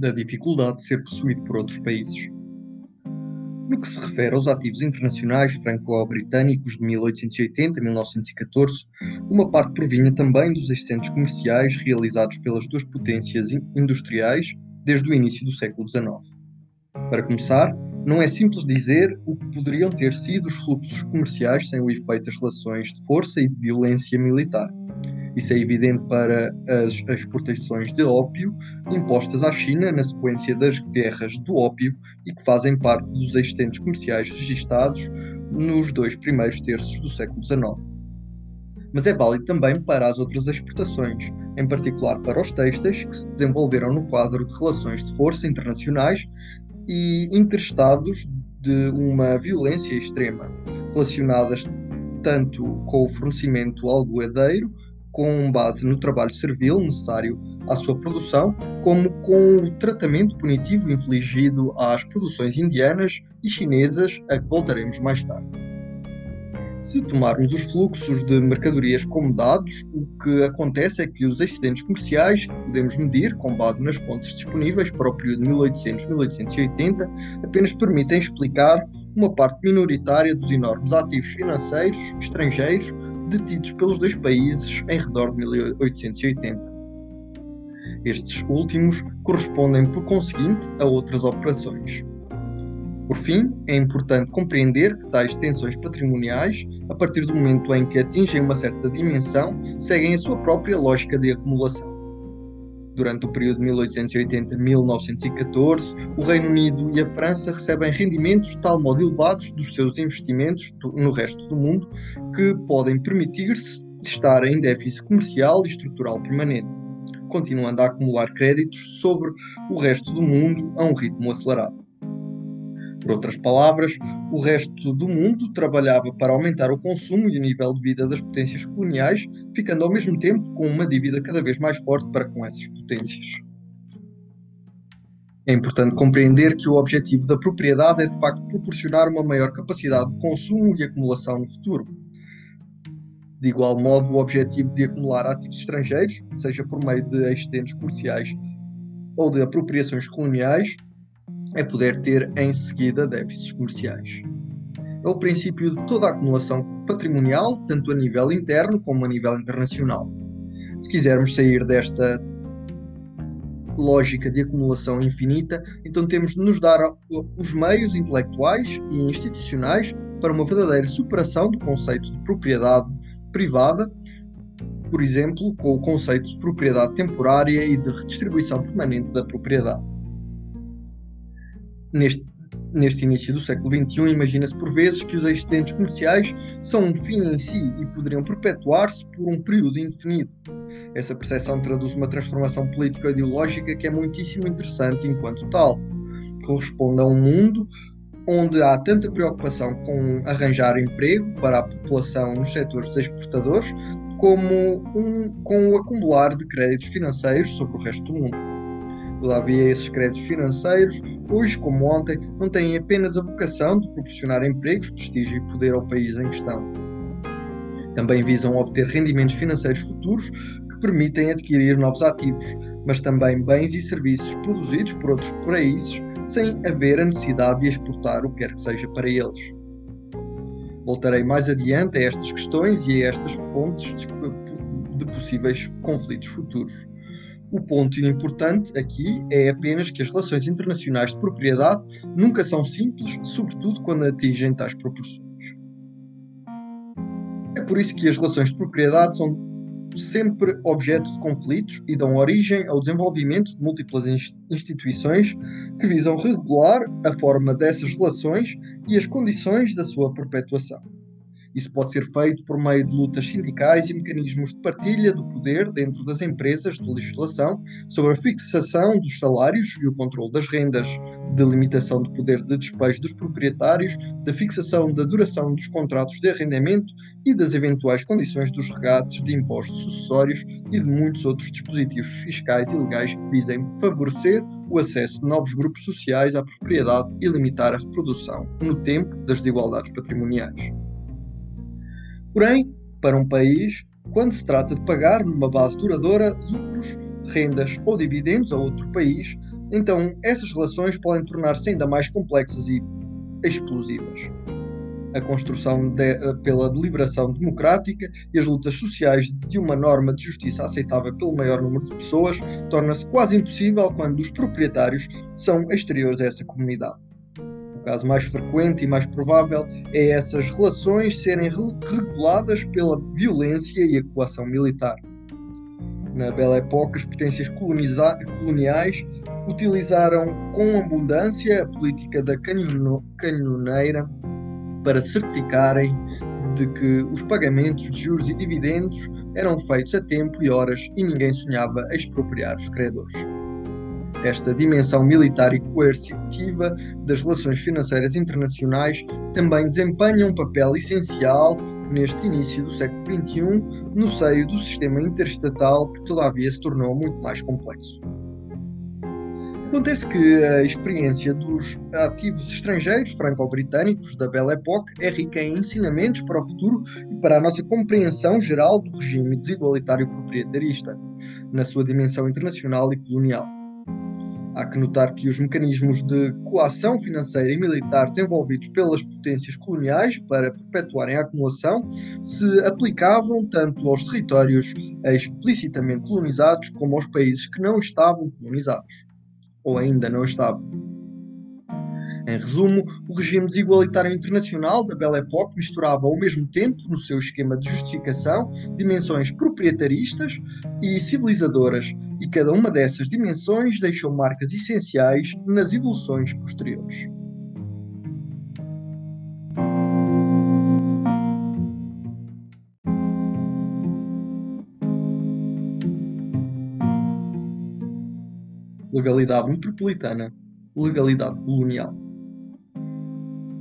da dificuldade de ser possuído por outros países. No que se refere aos ativos internacionais franco-britânicos de 1880 a 1914, uma parte provinha também dos excedentes comerciais realizados pelas duas potências industriais desde o início do século XIX. Para começar, não é simples dizer o que poderiam ter sido os fluxos comerciais sem o efeito das relações de força e de violência militar. Isso é evidente para as exportações de ópio impostas à China na sequência das guerras do ópio e que fazem parte dos excedentes comerciais registados nos dois primeiros terços do século XIX. Mas é válido também para as outras exportações, em particular para os têxteis que se desenvolveram no quadro de relações de força internacionais e interestados de uma violência extrema, relacionadas tanto com o fornecimento algoadeiro com base no trabalho servil necessário à sua produção, como com o tratamento punitivo infligido às produções indianas e chinesas, a que voltaremos mais tarde. Se tomarmos os fluxos de mercadorias como dados, o que acontece é que os excedentes comerciais que podemos medir com base nas fontes disponíveis para o período 1800-1880 apenas permitem explicar uma parte minoritária dos enormes ativos financeiros estrangeiros detidos pelos dois países em redor de 1880. Estes últimos correspondem, por conseguinte, a outras operações. Por fim, é importante compreender que tais tensões patrimoniais, a partir do momento em que atingem uma certa dimensão, seguem a sua própria lógica de acumulação. Durante o período 1880-1914, o Reino Unido e a França recebem rendimentos tal modo elevados dos seus investimentos no resto do mundo que podem permitir-se estar em déficit comercial e estrutural permanente, continuando a acumular créditos sobre o resto do mundo a um ritmo acelerado. Por outras palavras, o resto do mundo trabalhava para aumentar o consumo e o nível de vida das potências coloniais, ficando ao mesmo tempo com uma dívida cada vez mais forte para com essas potências. É importante compreender que o objetivo da propriedade é de facto proporcionar uma maior capacidade de consumo e acumulação no futuro. De igual modo, o objetivo de acumular ativos estrangeiros, seja por meio de excedentes comerciais ou de apropriações coloniais, é poder ter em seguida déficits comerciais. É o princípio de toda a acumulação patrimonial, tanto a nível interno como a nível internacional. Se quisermos sair desta lógica de acumulação infinita, então temos de nos dar os meios intelectuais e institucionais para uma verdadeira superação do conceito de propriedade privada, por exemplo, com o conceito de propriedade temporária e de redistribuição permanente da propriedade neste, neste início do século XXI, imagina-se por vezes que os excedentes comerciais são um fim em si e poderiam perpetuar-se por um período indefinido. Essa percepção traduz uma transformação político-ideológica que é muitíssimo interessante enquanto tal. Corresponde a um mundo onde há tanta preocupação com arranjar emprego para a população nos setores exportadores, como um, com o acumular de créditos financeiros sobre o resto do mundo. Todavia, esses créditos financeiros, hoje como ontem, não têm apenas a vocação de proporcionar empregos, prestígio e poder ao país em questão. Também visam obter rendimentos financeiros futuros que permitem adquirir novos ativos, mas também bens e serviços produzidos por outros países sem haver a necessidade de exportar o que quer que seja para eles. Voltarei mais adiante a estas questões e a estas fontes de possíveis conflitos futuros. O ponto importante aqui é apenas que as relações internacionais de propriedade nunca são simples, sobretudo quando atingem tais proporções. É por isso que as relações de propriedade são sempre objeto de conflitos e dão origem ao desenvolvimento de múltiplas instituições que visam regular a forma dessas relações e as condições da sua perpetuação. Isso pode ser feito por meio de lutas sindicais e mecanismos de partilha do poder dentro das empresas de legislação sobre a fixação dos salários e o controle das rendas, de limitação do poder de despejo dos proprietários, da fixação da duração dos contratos de arrendamento e das eventuais condições dos regates de impostos sucessórios e de muitos outros dispositivos fiscais e legais que visem favorecer o acesso de novos grupos sociais à propriedade e limitar a reprodução no tempo das desigualdades patrimoniais. Porém, para um país, quando se trata de pagar numa base duradoura lucros, rendas ou dividendos a outro país, então essas relações podem tornar-se ainda mais complexas e explosivas. A construção de, eh, pela deliberação democrática e as lutas sociais de uma norma de justiça aceitável pelo maior número de pessoas torna-se quase impossível quando os proprietários são exteriores a essa comunidade. O caso mais frequente e mais provável é essas relações serem reguladas pela violência e a coação militar. Na Belle Époque, as potências coloniais utilizaram com abundância a política da canhoneira para certificarem de que os pagamentos de juros e dividendos eram feitos a tempo e horas e ninguém sonhava expropriar os credores. Esta dimensão militar e coercitiva das relações financeiras internacionais também desempenha um papel essencial neste início do século XXI no seio do sistema interestatal que todavia se tornou muito mais complexo. Acontece que a experiência dos ativos estrangeiros franco-britânicos da Belle Époque é rica em ensinamentos para o futuro e para a nossa compreensão geral do regime desigualitário proprietarista, na sua dimensão internacional e colonial. Há que notar que os mecanismos de coação financeira e militar desenvolvidos pelas potências coloniais para perpetuarem a acumulação se aplicavam tanto aos territórios explicitamente colonizados como aos países que não estavam colonizados ou ainda não estava. Em resumo, o regime desigualitário internacional da Belle Époque misturava ao mesmo tempo, no seu esquema de justificação, dimensões proprietaristas e civilizadoras, e cada uma dessas dimensões deixou marcas essenciais nas evoluções posteriores. legalidade metropolitana, legalidade colonial.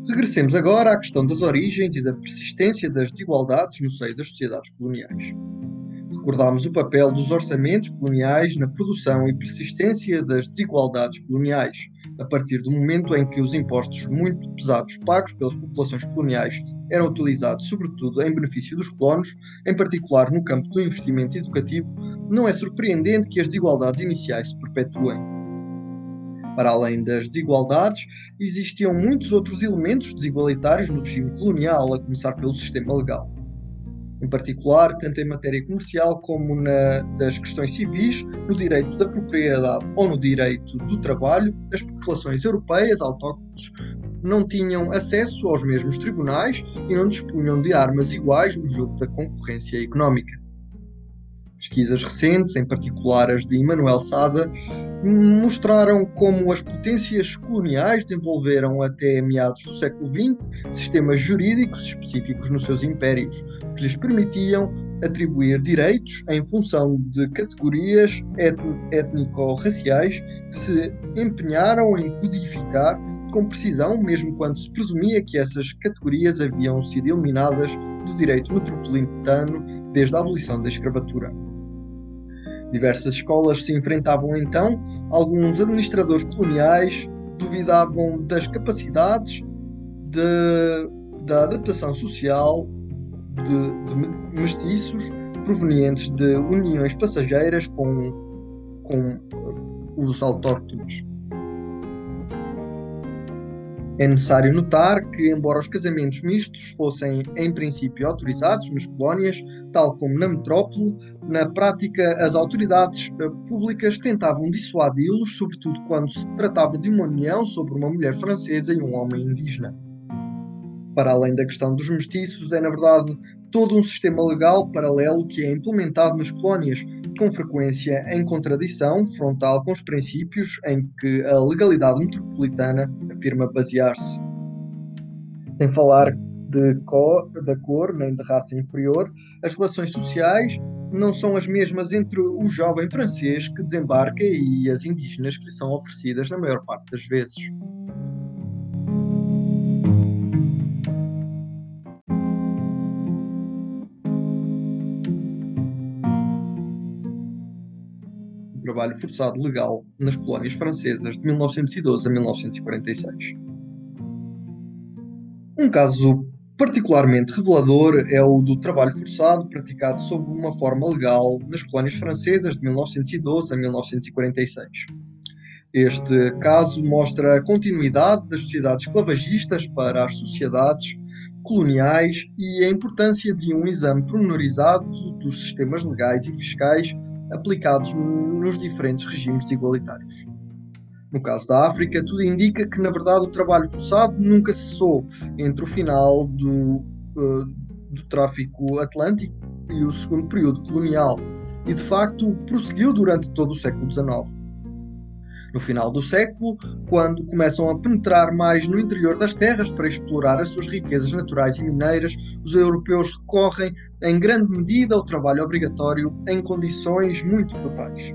Regressemos agora à questão das origens e da persistência das desigualdades no seio das sociedades coloniais. Recordámos o papel dos orçamentos coloniais na produção e persistência das desigualdades coloniais, a partir do momento em que os impostos muito pesados pagos pelas populações coloniais eram utilizados sobretudo em benefício dos colonos, em particular no campo do investimento educativo, não é surpreendente que as desigualdades iniciais se perpetuem. Para além das desigualdades, existiam muitos outros elementos desigualitários no regime colonial, a começar pelo sistema legal. Em particular, tanto em matéria comercial como na das questões civis, no direito da propriedade ou no direito do trabalho, as populações europeias autóctones não tinham acesso aos mesmos tribunais e não dispunham de armas iguais no jogo da concorrência económica. Pesquisas recentes, em particular as de Immanuel Sada, mostraram como as potências coloniais desenvolveram até meados do século XX sistemas jurídicos específicos nos seus impérios, que lhes permitiam atribuir direitos em função de categorias étnico-raciais que se empenharam em codificar com precisão, mesmo quando se presumia que essas categorias haviam sido eliminadas do direito metropolitano desde a abolição da escravatura. Diversas escolas se enfrentavam então, alguns administradores coloniais duvidavam das capacidades de, da adaptação social de, de mestiços provenientes de uniões passageiras com, com os autóctones. É necessário notar que, embora os casamentos mistos fossem em princípio autorizados nas colónias, tal como na metrópole, na prática as autoridades eh, públicas tentavam dissuadi-los, sobretudo quando se tratava de uma união sobre uma mulher francesa e um homem indígena. Para além da questão dos mestiços, é na verdade todo um sistema legal paralelo que é implementado nas colónias, com frequência em contradição frontal com os princípios em que a legalidade metropolitana afirma basear-se. Sem falar de cor, da cor nem de raça inferior, as relações sociais não são as mesmas entre o jovem francês que desembarca e as indígenas que lhe são oferecidas na maior parte das vezes. Trabalho forçado legal nas colónias francesas de 1912 a 1946. Um caso particularmente revelador é o do trabalho forçado praticado sob uma forma legal nas colónias francesas de 1912 a 1946. Este caso mostra a continuidade das sociedades esclavagistas para as sociedades coloniais e a importância de um exame pormenorizado dos sistemas legais e fiscais aplicados nos diferentes regimes igualitários. No caso da África, tudo indica que, na verdade, o trabalho forçado nunca cessou entre o final do, uh, do tráfico atlântico e o segundo período colonial, e de facto prosseguiu durante todo o século XIX no final do século, quando começam a penetrar mais no interior das terras para explorar as suas riquezas naturais e mineiras, os europeus recorrem em grande medida ao trabalho obrigatório em condições muito brutais.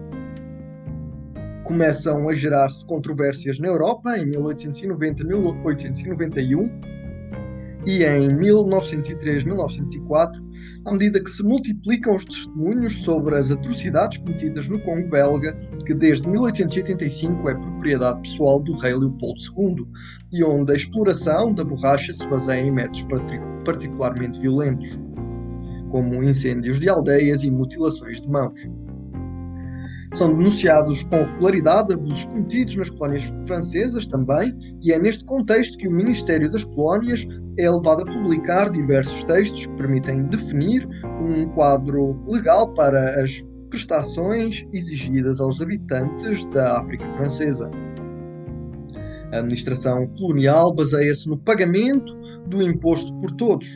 Começam a gerar-se controvérsias na Europa em 1890-1891 e em 1903-1904, à medida que se multiplicam os testemunhos sobre as atrocidades cometidas no Congo belga, que desde 1885 é propriedade pessoal do rei Leopoldo II, e onde a exploração da borracha se baseia em métodos particularmente violentos, como incêndios de aldeias e mutilações de mãos. São denunciados com regularidade abusos cometidos nas colónias francesas também, e é neste contexto que o Ministério das Colónias é levado a publicar diversos textos que permitem definir um quadro legal para as prestações exigidas aos habitantes da África Francesa. A administração colonial baseia-se no pagamento do imposto por todos.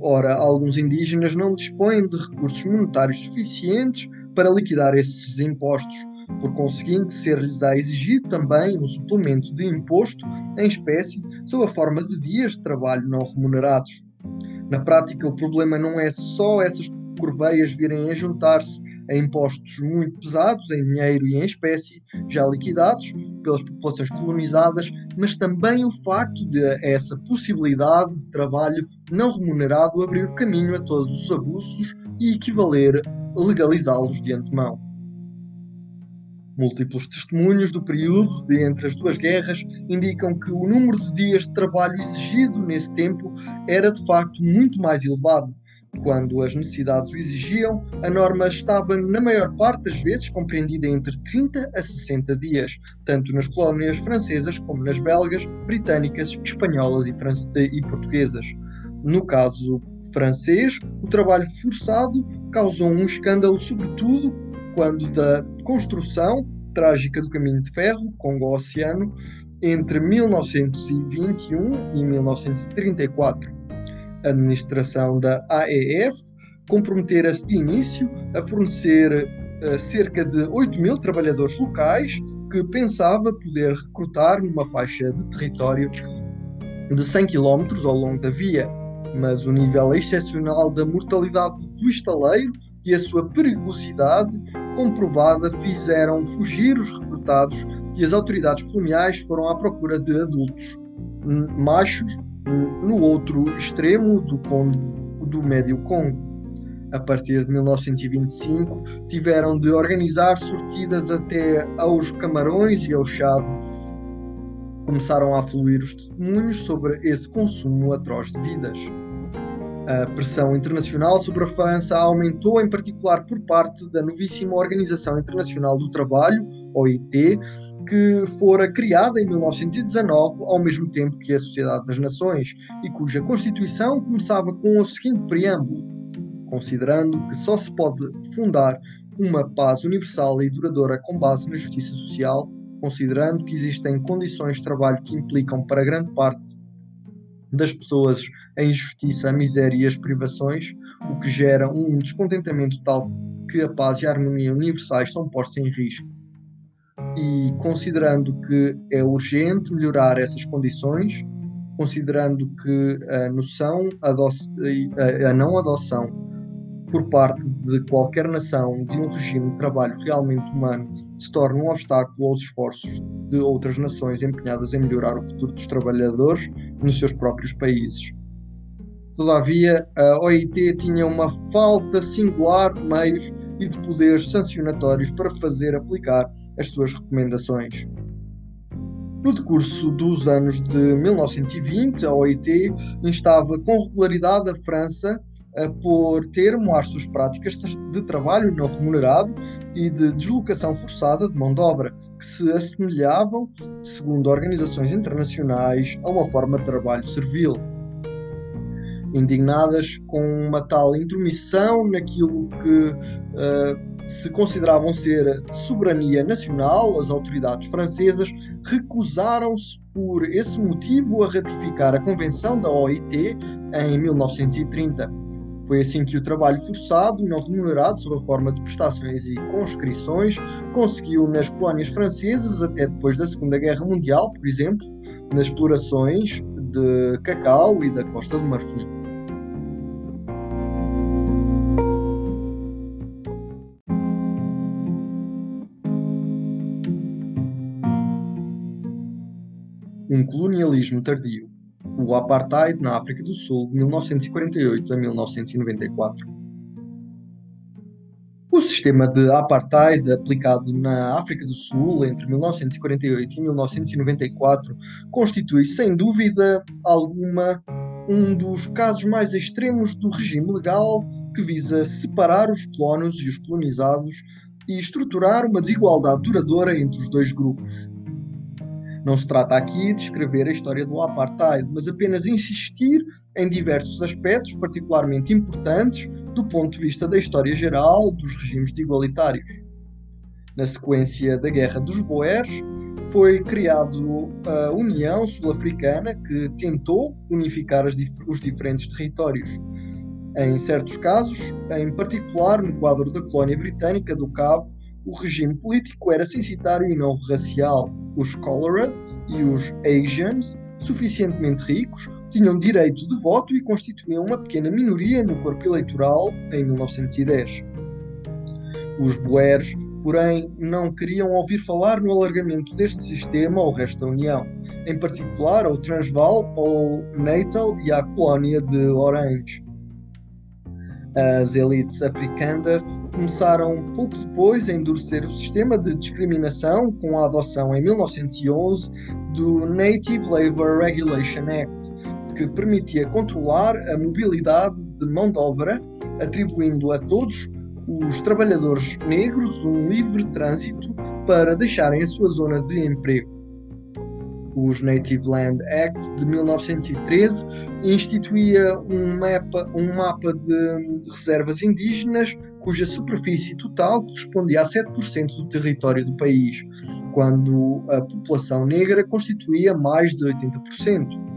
Ora, alguns indígenas não dispõem de recursos monetários suficientes para liquidar esses impostos. Por conseguinte, ser-lhes-á exigido também um suplemento de imposto em espécie sob a forma de dias de trabalho não remunerados. Na prática, o problema não é só essas corveias virem a juntar-se a impostos muito pesados em dinheiro e em espécie, já liquidados pelas populações colonizadas, mas também o facto de essa possibilidade de trabalho não remunerado abrir caminho a todos os abusos e equivaler legalizá-los de antemão. Múltiplos testemunhos do período de entre as duas guerras indicam que o número de dias de trabalho exigido nesse tempo era de facto muito mais elevado. Quando as necessidades o exigiam, a norma estava, na maior parte das vezes, compreendida entre 30 a 60 dias, tanto nas colónias francesas como nas belgas, britânicas, espanholas e, e portuguesas. No caso francês, o trabalho forçado causou um escândalo, sobretudo quando da construção trágica do caminho de ferro Congo-Oceano entre 1921 e 1934. A administração da AEF comprometera-se de início a fornecer uh, cerca de 8 mil trabalhadores locais que pensava poder recrutar numa faixa de território de 100 km ao longo da via mas o nível excepcional da mortalidade do estaleiro e a sua perigosidade comprovada fizeram fugir os recrutados e as autoridades coloniais foram à procura de adultos machos no outro extremo do, Conde, do Médio Congo. A partir de 1925, tiveram de organizar sortidas até aos Camarões e ao Chade. Começaram a fluir os testemunhos sobre esse consumo atroz de vidas. A pressão internacional sobre a França aumentou, em particular por parte da novíssima Organização Internacional do Trabalho, OIT, que fora criada em 1919, ao mesmo tempo que a Sociedade das Nações, e cuja Constituição começava com o seguinte preâmbulo: considerando que só se pode fundar uma paz universal e duradoura com base na justiça social, considerando que existem condições de trabalho que implicam para grande parte das pessoas a injustiça, a miséria e as privações, o que gera um descontentamento tal que a paz e a harmonia universais são postos em risco. E considerando que é urgente melhorar essas condições, considerando que a noção, a, a não adoção por parte de qualquer nação de um regime de trabalho realmente humano se torna um obstáculo aos esforços de outras nações empenhadas em melhorar o futuro dos trabalhadores nos seus próprios países. Todavia, a OIT tinha uma falta singular de meios e de poderes sancionatórios para fazer aplicar as suas recomendações. No decurso dos anos de 1920, a OIT instava com regularidade a França por termo às suas práticas de trabalho não remunerado e de deslocação forçada de mão de obra, que se assemelhavam, segundo organizações internacionais, a uma forma de trabalho servil. Indignadas com uma tal intromissão naquilo que uh, se consideravam ser soberania nacional, as autoridades francesas recusaram-se por esse motivo a ratificar a Convenção da OIT em 1930 foi assim que o trabalho forçado, não remunerado, sob a forma de prestações e conscrições, conseguiu nas colónias francesas, até depois da Segunda Guerra Mundial, por exemplo, nas explorações de cacau e da Costa do Marfim. Um colonialismo tardio o apartheid na África do Sul de 1948 a 1994. O sistema de apartheid aplicado na África do Sul entre 1948 e 1994 constitui, sem dúvida alguma, um dos casos mais extremos do regime legal que visa separar os colonos e os colonizados e estruturar uma desigualdade duradoura entre os dois grupos. Não se trata aqui de escrever a história do apartheid, mas apenas insistir em diversos aspectos particularmente importantes do ponto de vista da história geral dos regimes igualitários. Na sequência da Guerra dos Boers, foi criado a União Sul-Africana, que tentou unificar dif os diferentes territórios. Em certos casos, em particular no quadro da colónia britânica do Cabo, o regime político era censitário e não racial. Os Colored e os Asians, suficientemente ricos, tinham direito de voto e constituíam uma pequena minoria no corpo eleitoral em 1910. Os Boers, porém, não queriam ouvir falar no alargamento deste sistema ao resto da União, em particular ao Transvaal, ao Natal e à colónia de Orange. As elites africanas começaram pouco depois a endurecer o sistema de discriminação com a adoção em 1911 do Native Labour Regulation Act, que permitia controlar a mobilidade de mão de obra, atribuindo a todos os trabalhadores negros um livre trânsito para deixarem a sua zona de emprego os Native Land Act de 1913 instituía um mapa, um mapa de, de reservas indígenas cuja superfície total correspondia a 7% do território do país, quando a população negra constituía mais de 80%.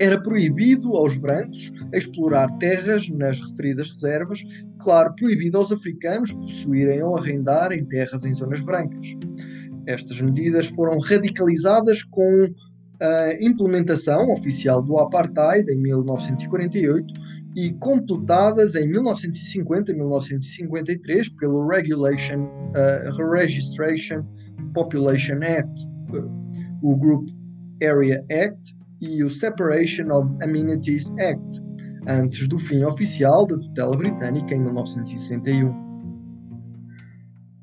Era proibido aos brancos explorar terras nas referidas reservas, claro, proibido aos africanos possuírem ou arrendarem terras em zonas brancas. Estas medidas foram radicalizadas com a implementação oficial do apartheid em 1948 e completadas em 1950 e 1953 pelo Regulation uh, Registration Population Act, o Group Area Act e o Separation of Amenities Act, antes do fim oficial da tutela britânica em 1961.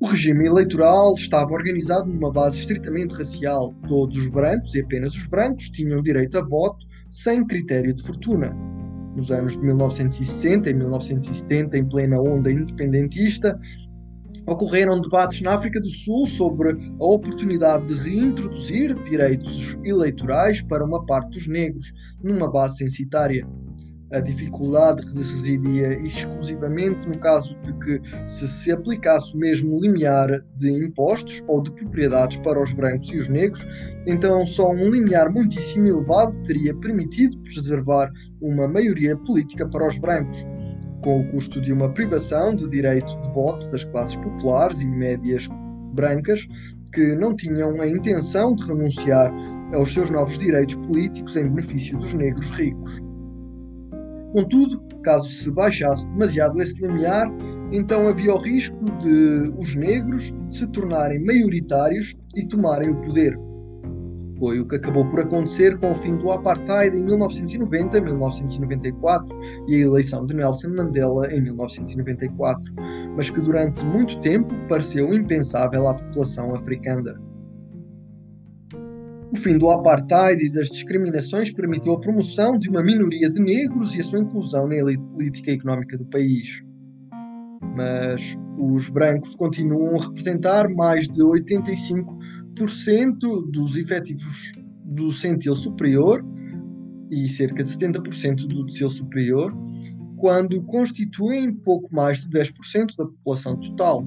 O regime eleitoral estava organizado numa base estritamente racial. Todos os brancos, e apenas os brancos, tinham direito a voto sem critério de fortuna. Nos anos de 1960 e 1970, em plena onda independentista, ocorreram debates na África do Sul sobre a oportunidade de reintroduzir direitos eleitorais para uma parte dos negros, numa base censitária a dificuldade residia exclusivamente no caso de que se se aplicasse o mesmo limiar de impostos ou de propriedades para os brancos e os negros, então só um limiar muitíssimo elevado teria permitido preservar uma maioria política para os brancos, com o custo de uma privação de direito de voto das classes populares e médias brancas que não tinham a intenção de renunciar aos seus novos direitos políticos em benefício dos negros ricos. Contudo, caso se baixasse demasiado esse limiar, então havia o risco de os negros se tornarem maioritários e tomarem o poder. Foi o que acabou por acontecer com o fim do apartheid em 1990-1994 e a eleição de Nelson Mandela em 1994, mas que durante muito tempo pareceu impensável à população africana. O fim do apartheid e das discriminações permitiu a promoção de uma minoria de negros e a sua inclusão na elite política e económica do país. Mas os brancos continuam a representar mais de 85% dos efetivos do centil superior e cerca de 70% do decil superior, quando constituem pouco mais de 10% da população total.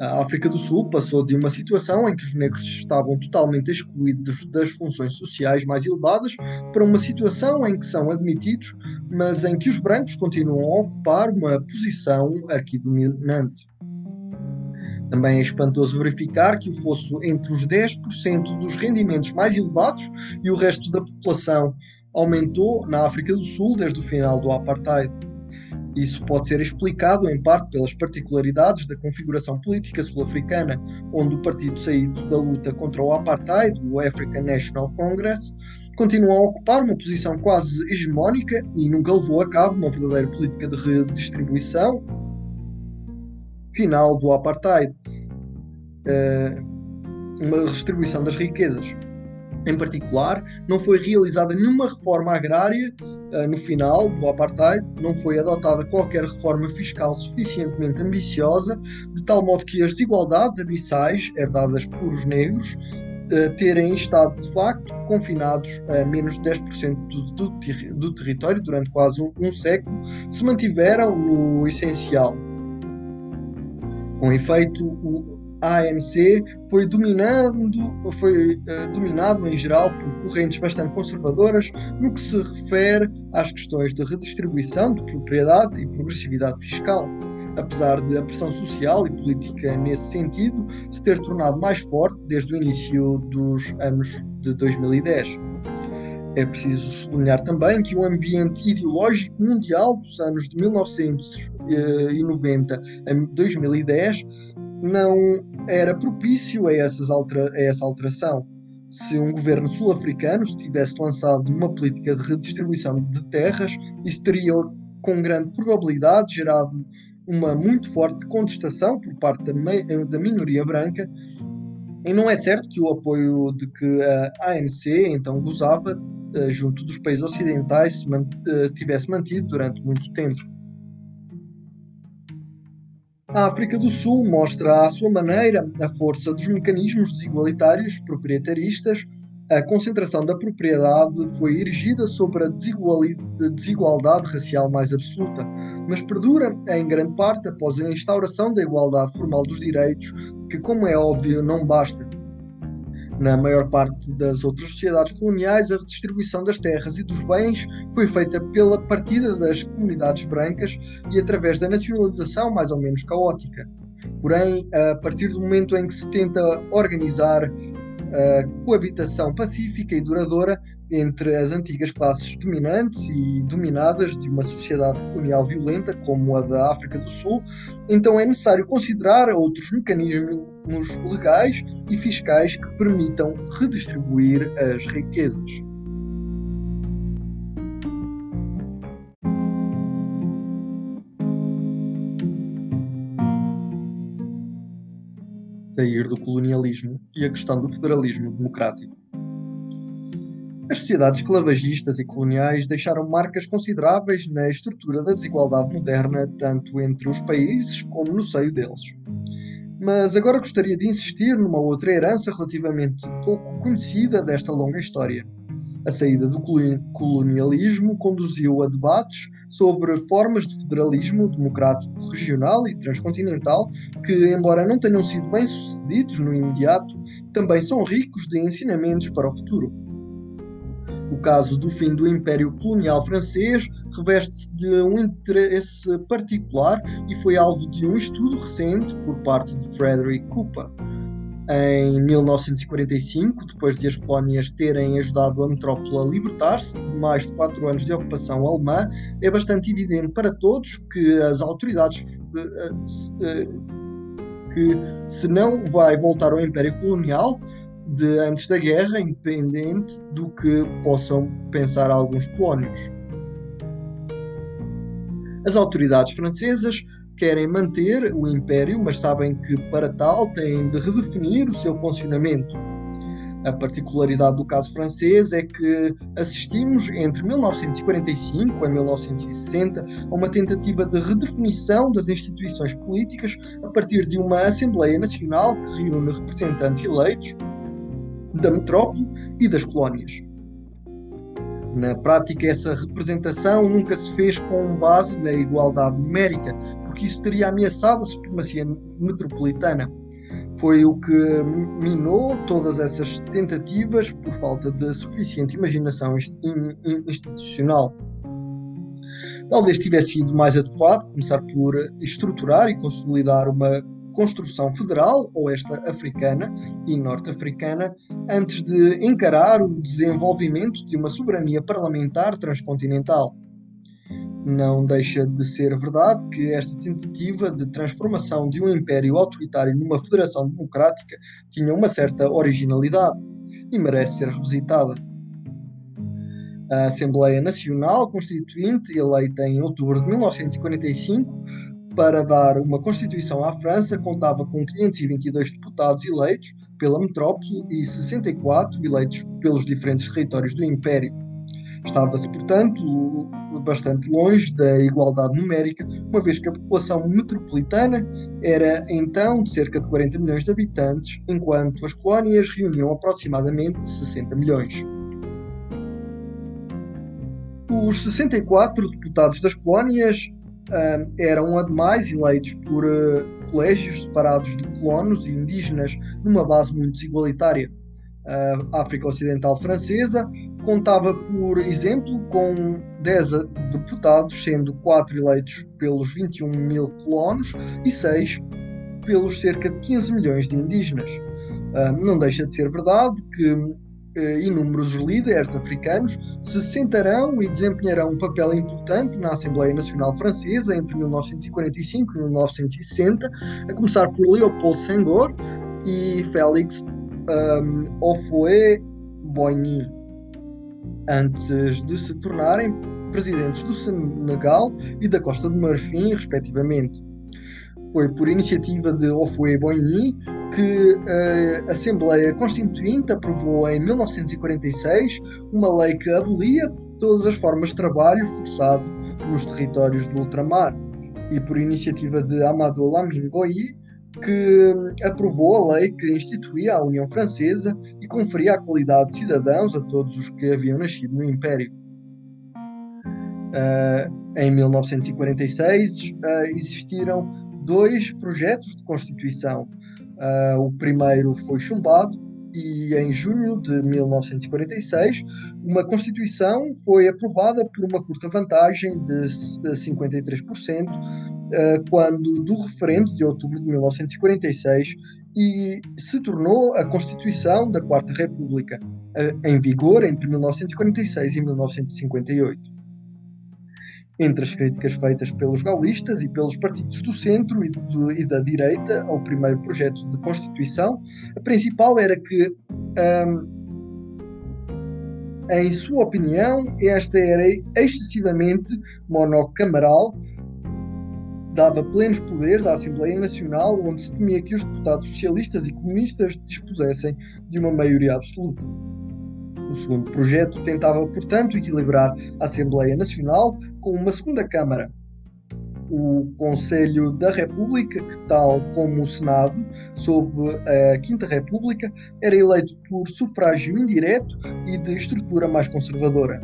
A África do Sul passou de uma situação em que os negros estavam totalmente excluídos das funções sociais mais elevadas para uma situação em que são admitidos, mas em que os brancos continuam a ocupar uma posição arquidominante. Também é espantoso verificar que o fosso entre os 10% dos rendimentos mais elevados e o resto da população aumentou na África do Sul desde o final do apartheid. Isso pode ser explicado em parte pelas particularidades da configuração política sul-africana, onde o partido saído da luta contra o apartheid, o African National Congress, continua a ocupar uma posição quase hegemónica e nunca levou a cabo uma verdadeira política de redistribuição final do apartheid, eh, uma redistribuição das riquezas. Em particular, não foi realizada nenhuma reforma agrária no final do apartheid, não foi adotada qualquer reforma fiscal suficientemente ambiciosa, de tal modo que as desigualdades abissais herdadas por os negros uh, terem estado de facto confinados a menos de 10% do, do, do, território durante quase um, um século, se mantiveram no essencial. Com efeito, o, a ANC foi dominando, foi uh, dominado em geral por correntes bastante conservadoras no que se refere às questões de redistribuição de propriedade e progressividade fiscal, apesar de a pressão social e política nesse sentido se ter tornado mais forte desde o início dos anos de 2010. É preciso sublinhar também que o ambiente ideológico mundial dos anos de 1990 a 2010 não era propício a, altera a essa alteração. Se um governo sul-africano tivesse lançado uma política de redistribuição de terras, isso teria com grande probabilidade gerado uma muito forte contestação por parte da, da minoria branca e não é certo que o apoio de que a ANC então gozava eh, junto dos países ocidentais se eh, tivesse mantido durante muito tempo. A África do Sul mostra à sua maneira a força dos mecanismos desigualitários proprietaristas. A concentração da propriedade foi erigida sobre a desigualdade racial mais absoluta, mas perdura em grande parte após a instauração da igualdade formal dos direitos, que, como é óbvio, não basta. Na maior parte das outras sociedades coloniais, a redistribuição das terras e dos bens foi feita pela partida das comunidades brancas e através da nacionalização mais ou menos caótica. Porém, a partir do momento em que se tenta organizar a coabitação pacífica e duradoura entre as antigas classes dominantes e dominadas de uma sociedade colonial violenta como a da África do Sul, então é necessário considerar outros mecanismos legais e fiscais que permitam redistribuir as riquezas. Sair do colonialismo e a questão do federalismo democrático. As sociedades esclavagistas e coloniais deixaram marcas consideráveis na estrutura da desigualdade moderna, tanto entre os países como no seio deles. Mas agora gostaria de insistir numa outra herança relativamente pouco conhecida desta longa história. A saída do colonialismo conduziu a debates sobre formas de federalismo democrático regional e transcontinental que, embora não tenham sido bem-sucedidos no imediato, também são ricos de ensinamentos para o futuro. O caso do fim do Império Colonial Francês reveste-se de um interesse particular e foi alvo de um estudo recente por parte de Frederick Cooper. Em 1945, depois de as colónias terem ajudado a metrópole a libertar-se de mais de quatro anos de ocupação alemã, é bastante evidente para todos que as autoridades eh, eh, que se não vai voltar ao Império Colonial, de antes da guerra, independente do que possam pensar alguns colónios. As autoridades francesas querem manter o império, mas sabem que para tal têm de redefinir o seu funcionamento. A particularidade do caso francês é que assistimos entre 1945 e 1960 a uma tentativa de redefinição das instituições políticas a partir de uma Assembleia Nacional que reúne representantes eleitos da metrópole e das colónias. Na prática, essa representação nunca se fez com base na igualdade numérica, porque isso teria ameaçado a supremacia metropolitana. Foi o que minou todas essas tentativas por falta de suficiente imaginação institucional. Talvez tivesse sido mais adequado começar por estruturar e consolidar uma construção federal, oeste africana e norte-africana, antes de encarar o desenvolvimento de uma soberania parlamentar transcontinental. Não deixa de ser verdade que esta tentativa de transformação de um império autoritário numa federação democrática tinha uma certa originalidade e merece ser revisitada. A Assembleia Nacional Constituinte, eleita em outubro de 1945, para dar uma Constituição à França, contava com 522 deputados eleitos pela metrópole e 64 eleitos pelos diferentes territórios do Império. Estava-se, portanto, bastante longe da igualdade numérica, uma vez que a população metropolitana era então de cerca de 40 milhões de habitantes, enquanto as colónias reuniam aproximadamente 60 milhões. Os 64 deputados das colónias eram ademais eleitos por uh, colégios separados de colonos e indígenas numa base muito desigualitária. A África Ocidental Francesa contava, por exemplo, com 10 deputados, sendo 4 eleitos pelos 21 mil colonos e 6 pelos cerca de 15 milhões de indígenas. Não deixa de ser verdade que inúmeros líderes africanos se sentarão e desempenharão um papel importante na Assembleia Nacional Francesa entre 1945 e 1960, a começar por Léopold Senghor e Félix um, Houphouët-Boigny, antes de se tornarem presidentes do Senegal e da Costa do Marfim, respectivamente. Foi por iniciativa de Houphouët-Boigny que a Assembleia Constituinte aprovou em 1946 uma lei que abolia todas as formas de trabalho forçado nos territórios do ultramar e por iniciativa de Amadou Lamine Goyi que aprovou a lei que instituía a União Francesa e conferia a qualidade de cidadãos a todos os que haviam nascido no Império. Uh, em 1946 uh, existiram dois projetos de Constituição Uh, o primeiro foi chumbado e em junho de 1946 uma Constituição foi aprovada por uma curta vantagem de 53%, uh, quando do referendo de outubro de 1946 e se tornou a Constituição da Quarta República, uh, em vigor entre 1946 e 1958 entre as críticas feitas pelos gaulistas e pelos partidos do centro e, do, e da direita ao primeiro projeto de Constituição, a principal era que, um, em sua opinião, esta era excessivamente monocamaral, dava plenos poderes à Assembleia Nacional, onde se temia que os deputados socialistas e comunistas dispusessem de uma maioria absoluta. O segundo projeto tentava, portanto, equilibrar a Assembleia Nacional com uma segunda Câmara. O Conselho da República, que, tal como o Senado, sob a Quinta República, era eleito por sufrágio indireto e de estrutura mais conservadora.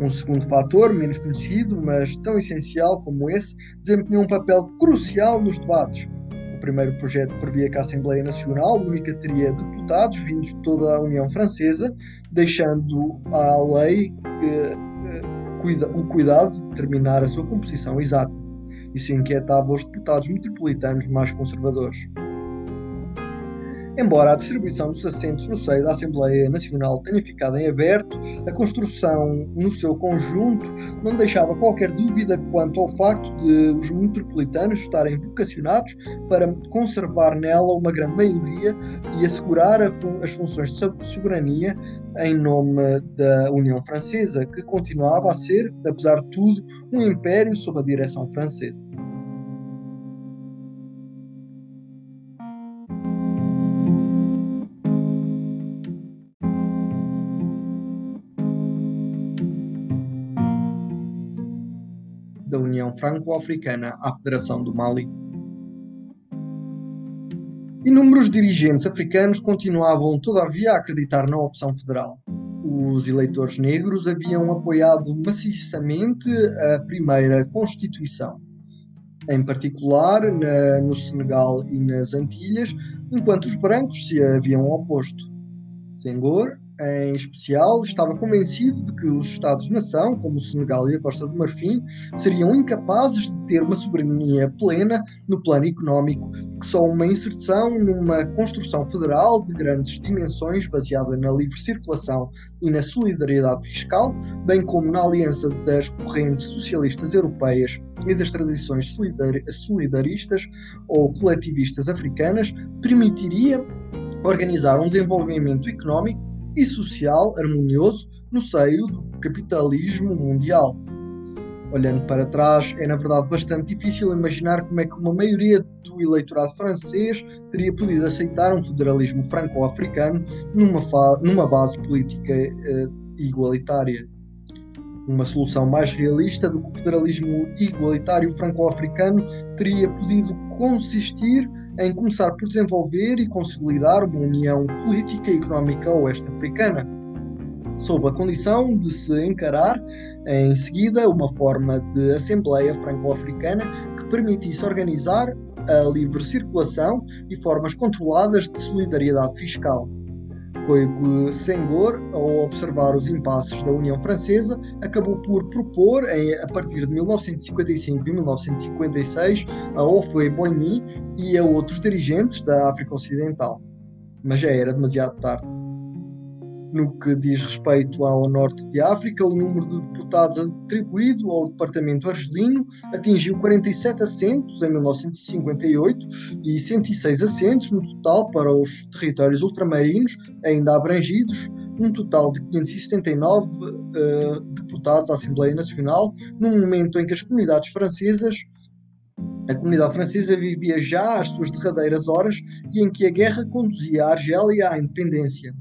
Um segundo fator, menos conhecido, mas tão essencial como esse, desempenhou um papel crucial nos debates, primeiro projeto previa que a Assembleia Nacional única teria deputados vindos de toda a União Francesa, deixando à lei eh, eh, o cuidado de determinar a sua composição exata. Isso inquietava os deputados metropolitanos mais conservadores. Embora a distribuição dos assentos no seio da Assembleia Nacional tenha ficado em aberto, a construção no seu conjunto não deixava qualquer dúvida quanto ao facto de os metropolitanos estarem vocacionados para conservar nela uma grande maioria e assegurar as funções de soberania em nome da União Francesa, que continuava a ser, apesar de tudo, um império sob a direção francesa. Franco-Africana à Federação do Mali. Inúmeros dirigentes africanos continuavam, todavia, a acreditar na opção federal. Os eleitores negros haviam apoiado maciçamente a primeira Constituição, em particular na, no Senegal e nas Antilhas, enquanto os brancos se haviam oposto. Senghor em especial, estava convencido de que os Estados-nação, como o Senegal e a Costa do Marfim, seriam incapazes de ter uma soberania plena no plano económico, que só uma inserção numa construção federal de grandes dimensões, baseada na livre circulação e na solidariedade fiscal, bem como na aliança das correntes socialistas europeias e das tradições solidaristas ou coletivistas africanas, permitiria organizar um desenvolvimento económico e social harmonioso no seio do capitalismo mundial. Olhando para trás, é na verdade bastante difícil imaginar como é que uma maioria do eleitorado francês teria podido aceitar um federalismo franco-africano numa, numa, base política uh, igualitária. Uma solução mais realista do que o federalismo igualitário franco-africano teria podido consistir em começar por desenvolver e consolidar uma união política e económica oeste-africana, sob a condição de se encarar em seguida uma forma de Assembleia Franco-Africana que permitisse organizar a livre circulação e formas controladas de solidariedade fiscal. Foi que Senghor, ao observar os impasses da União Francesa, acabou por propor, em, a partir de 1955 e 1956, a Houphouët-Boigny e a outros dirigentes da África Ocidental. Mas já era demasiado tarde. No que diz respeito ao norte de África, o número de deputados atribuído ao departamento argelino atingiu 47 assentos em 1958 e 106 assentos no total para os territórios ultramarinos ainda abrangidos, um total de 579 uh, eh, deputados à Assembleia Nacional, num momento em que as comunidades francesas a comunidade francesa vivia já as suas derradeiras horas e em que a guerra conduzia a Argélia à independência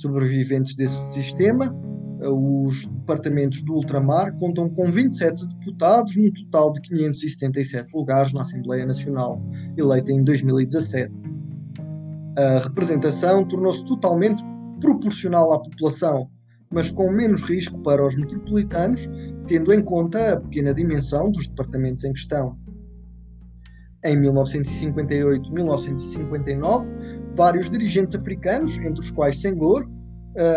sobreviventes desse sistema. Os departamentos do ultramar contam com 27 deputados, num total de 577 lugares na Assembleia Nacional, eleita em 2017. A representação tornou-se totalmente proporcional à população, mas com menos risco para os metropolitanos, tendo em conta a pequena dimensão dos departamentos em questão. Em 1958-1959, vários dirigentes africanos, entre os quais Senghor,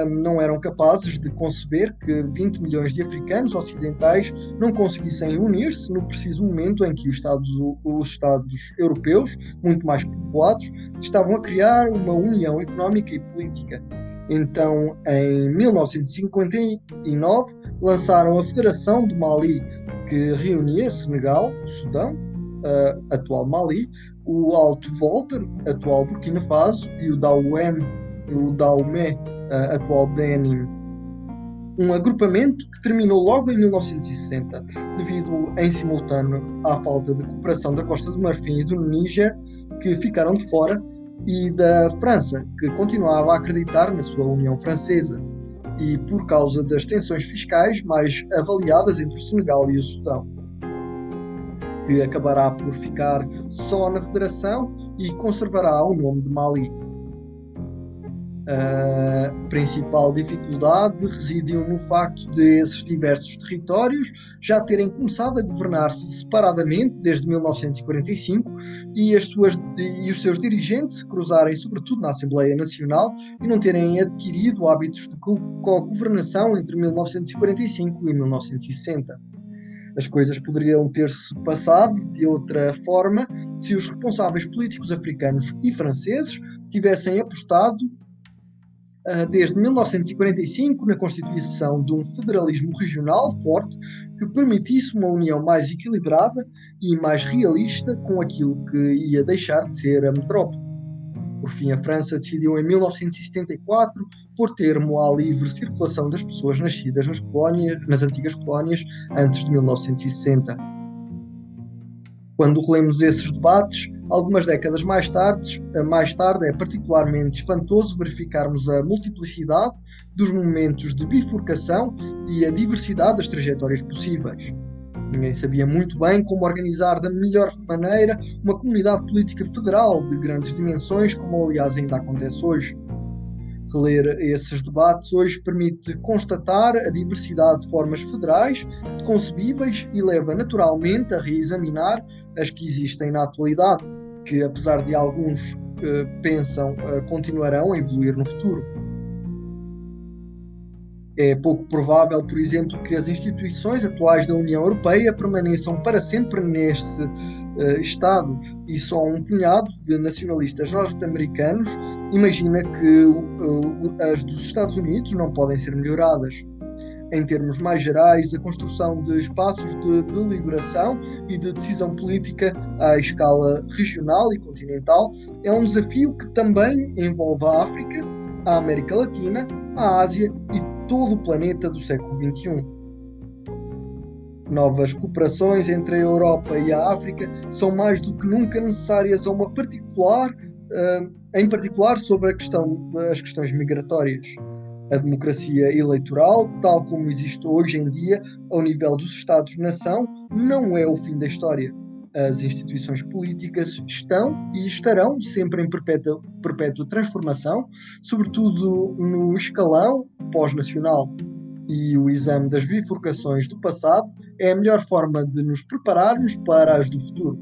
não eram capazes de conceber que 20 milhões de africanos ocidentais não conseguissem unir-se no preciso momento em que os Estados, os Estados europeus, muito mais povoados, estavam a criar uma união económica e política. Então, em 1959, lançaram a Federação do Mali, que reunia Senegal, Sudão, uh, atual Mali, o Alto Volta, atual Burkina Faso, e o Daoem, o Daomé, uh, atual Benin. Um agrupamento que terminou logo em 1960, devido em simultâneo à falta de cooperação da Costa do Marfim e do Níger, que ficaram de fora, e da França, que continuava a acreditar na sua União Francesa, e por causa das tensões fiscais mais avaliadas entre o Senegal e o Sudão que acabará por ficar só na Federação e conservará o nome de Mali. A principal dificuldade residiu no facto de esses diversos territórios já terem começado a governar-se separadamente desde 1945 e, as suas, e os seus dirigentes se cruzarem sobretudo na Assembleia Nacional e não terem adquirido hábitos de co-governação entre 1945 e 1960 as coisas poderiam ter-se passado de outra forma se os responsáveis políticos africanos e franceses tivessem apostado uh, desde 1945 na constituição de um federalismo regional forte que permitisse uma união mais equilibrada e mais realista com aquilo que ia deixar de ser a metrópole. Por fim, a França decidiu em 1974 pôr termo à livre circulação das pessoas nascidas nas, colónias, nas antigas colónias antes de 1960. Quando relemos esses debates, algumas décadas mais tarde, mais tarde é particularmente espantoso verificarmos a multiplicidade dos momentos de bifurcação e a diversidade das trajetórias possíveis. Ninguém sabia muito bem como organizar da melhor maneira uma comunidade política federal de grandes dimensões, como aliás ainda acontece hoje. Reler esses debates hoje permite constatar a diversidade de formas federais concebíveis e leva naturalmente a reexaminar as que existem na atualidade, que apesar de alguns uh, pensam uh, continuarão a evoluir no futuro. É pouco provável, por exemplo, que as instituições atuais da União Europeia permaneçam para sempre neste uh, estado e só um punhado de nacionalistas norte-americanos imagina que uh, as dos Estados Unidos não podem ser melhoradas. Em termos mais gerais, a construção de espaços de deliberação e de decisão política à escala regional e continental é um desafio que também envolve a África, a América Latina, a Ásia e todo o planeta do século XXI. Novas cooperações entre a Europa e a África são mais do que nunca necessárias a uma particular, uh, em particular sobre questão, as questões migratórias. A democracia eleitoral, tal como existe hoje em dia ao nível dos Estados-nação, não é o fim da história. As instituições políticas estão e estarão sempre em perpétua, perpétua transformação, sobretudo no escalão pós-nacional. E o exame das bifurcações do passado é a melhor forma de nos prepararmos para as do futuro.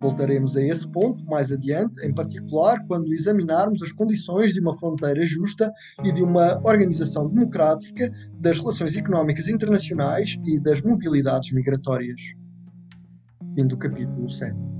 Voltaremos a esse ponto mais adiante, em particular quando examinarmos as condições de uma fronteira justa e de uma organização democrática das relações económicas internacionais e das mobilidades migratórias. Fim do capítulo 7.